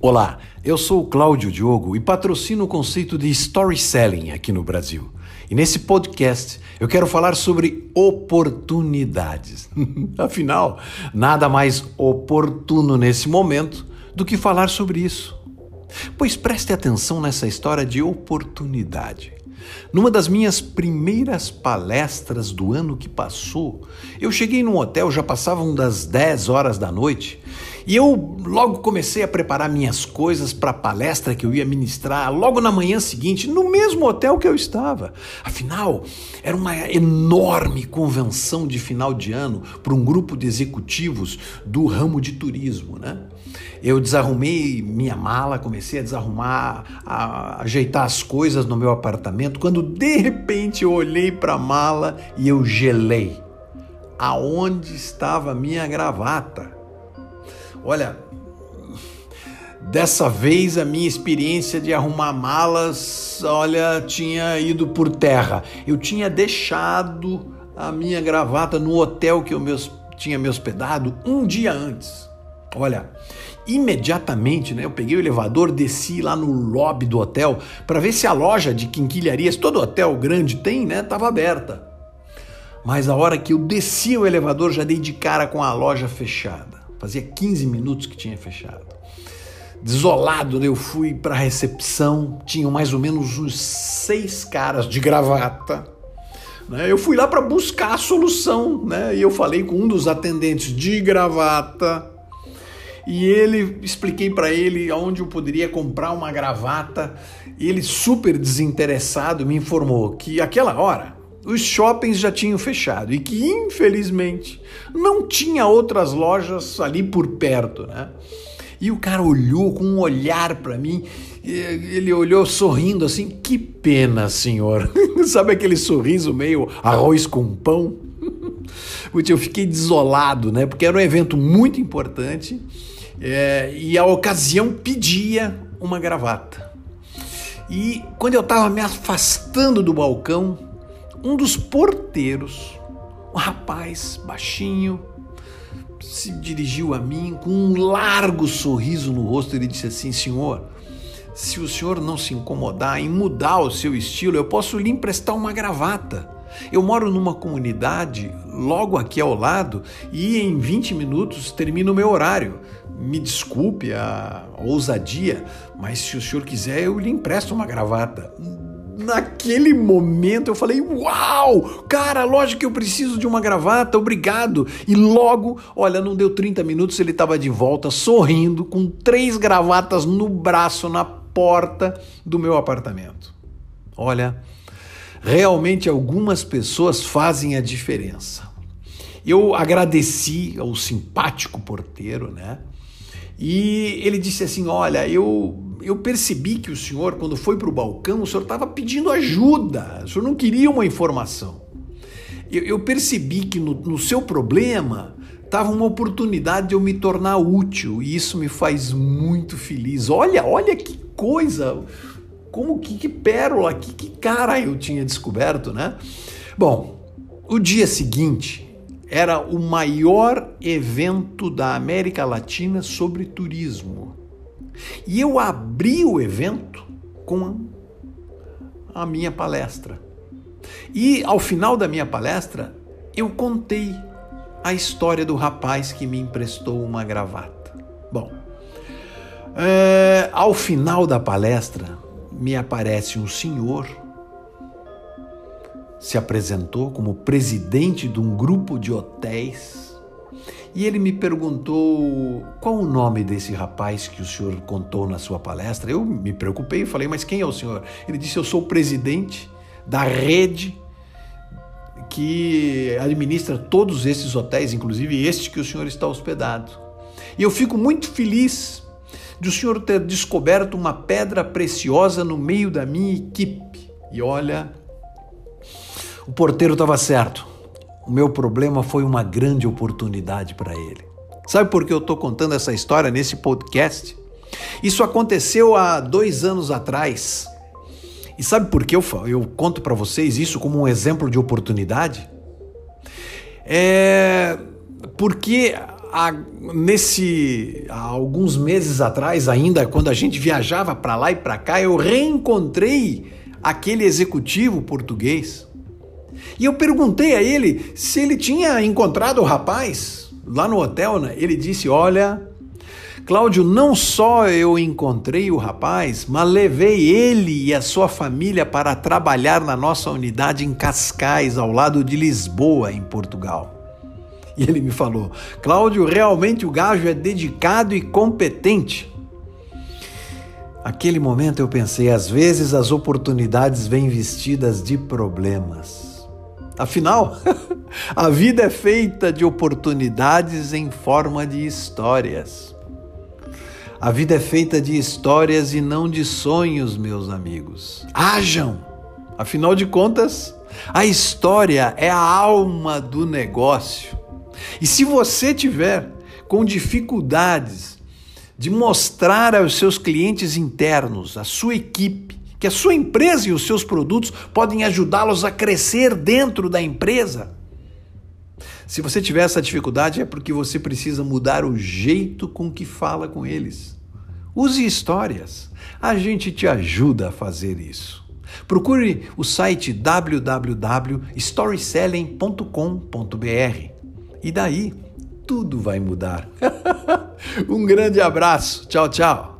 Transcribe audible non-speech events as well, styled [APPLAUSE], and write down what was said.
Olá, eu sou o Cláudio Diogo e patrocino o conceito de story selling aqui no Brasil. E nesse podcast eu quero falar sobre oportunidades. [LAUGHS] Afinal, nada mais oportuno nesse momento do que falar sobre isso. Pois preste atenção nessa história de oportunidade. Numa das minhas primeiras palestras do ano que passou, eu cheguei num hotel, já passavam das 10 horas da noite, e eu logo comecei a preparar minhas coisas para a palestra que eu ia ministrar logo na manhã seguinte, no mesmo hotel que eu estava. Afinal, era uma enorme convenção de final de ano para um grupo de executivos do ramo de turismo, né? Eu desarrumei minha mala, comecei a desarrumar, a ajeitar as coisas no meu apartamento, quando de repente eu olhei para a mala e eu gelei. Aonde estava a minha gravata? Olha, dessa vez a minha experiência de arrumar malas, olha, tinha ido por terra. Eu tinha deixado a minha gravata no hotel que eu tinha me hospedado um dia antes. Olha, imediatamente, né, eu peguei o elevador, desci lá no lobby do hotel para ver se a loja de quinquilharias, todo hotel grande tem, né, estava aberta. Mas a hora que eu desci o elevador, já dei de cara com a loja fechada. Fazia 15 minutos que tinha fechado. Desolado, eu fui para a recepção, tinham mais ou menos uns seis caras de gravata. Né? Eu fui lá para buscar a solução, né? E eu falei com um dos atendentes de gravata. E ele expliquei para ele aonde eu poderia comprar uma gravata. Ele super desinteressado me informou que aquela hora os shoppings já tinham fechado e que, infelizmente, não tinha outras lojas ali por perto, né? E o cara olhou com um olhar para mim, ele olhou sorrindo assim: que pena, senhor. [LAUGHS] Sabe aquele sorriso meio arroz com pão? [LAUGHS] Eu fiquei desolado, né? Porque era um evento muito importante é, e a ocasião pedia uma gravata. E quando eu estava me afastando do balcão, um dos porteiros, um rapaz baixinho, se dirigiu a mim com um largo sorriso no rosto. Ele disse assim: Senhor, se o senhor não se incomodar em mudar o seu estilo, eu posso lhe emprestar uma gravata. Eu moro numa comunidade logo aqui ao lado e em 20 minutos termina o meu horário. Me desculpe a ousadia, mas se o senhor quiser, eu lhe empresto uma gravata naquele momento eu falei: Uau, cara, lógico que eu preciso de uma gravata, obrigado. E logo, olha, não deu 30 minutos, ele estava de volta, sorrindo, com três gravatas no braço, na porta do meu apartamento. Olha, realmente algumas pessoas fazem a diferença. Eu agradeci ao simpático porteiro, né? E ele disse assim: Olha, eu, eu percebi que o senhor, quando foi para o balcão, o senhor estava pedindo ajuda, o senhor não queria uma informação. Eu, eu percebi que no, no seu problema estava uma oportunidade de eu me tornar útil e isso me faz muito feliz. Olha, olha que coisa, como que, que pérola, que, que cara eu tinha descoberto, né? Bom, o dia seguinte era o maior evento da América Latina sobre turismo. E eu abri o evento com a minha palestra. E ao final da minha palestra, eu contei a história do rapaz que me emprestou uma gravata. Bom, é, ao final da palestra, me aparece um senhor se apresentou como presidente de um grupo de hotéis e ele me perguntou qual o nome desse rapaz que o senhor contou na sua palestra. Eu me preocupei e falei, mas quem é o senhor? Ele disse, eu sou o presidente da rede que administra todos esses hotéis, inclusive este que o senhor está hospedado. E eu fico muito feliz de o senhor ter descoberto uma pedra preciosa no meio da minha equipe. E olha, o porteiro estava certo. O meu problema foi uma grande oportunidade para ele. Sabe por que eu estou contando essa história nesse podcast? Isso aconteceu há dois anos atrás. E sabe por que eu, eu conto para vocês isso como um exemplo de oportunidade? É porque há, nesse há alguns meses atrás ainda, quando a gente viajava para lá e para cá, eu reencontrei aquele executivo português. E eu perguntei a ele se ele tinha encontrado o rapaz lá no hotel. Né? Ele disse: Olha, Cláudio, não só eu encontrei o rapaz, mas levei ele e a sua família para trabalhar na nossa unidade em Cascais, ao lado de Lisboa, em Portugal. E ele me falou: Cláudio, realmente o gajo é dedicado e competente. Aquele momento eu pensei: às vezes as oportunidades vêm vestidas de problemas. Afinal, [LAUGHS] a vida é feita de oportunidades em forma de histórias. A vida é feita de histórias e não de sonhos, meus amigos. Hajam! Afinal de contas, a história é a alma do negócio. E se você tiver com dificuldades de mostrar aos seus clientes internos, à sua equipe, que a sua empresa e os seus produtos podem ajudá-los a crescer dentro da empresa. Se você tiver essa dificuldade, é porque você precisa mudar o jeito com que fala com eles. Use histórias. A gente te ajuda a fazer isso. Procure o site www.storyselling.com.br e daí tudo vai mudar. [LAUGHS] um grande abraço. Tchau, tchau.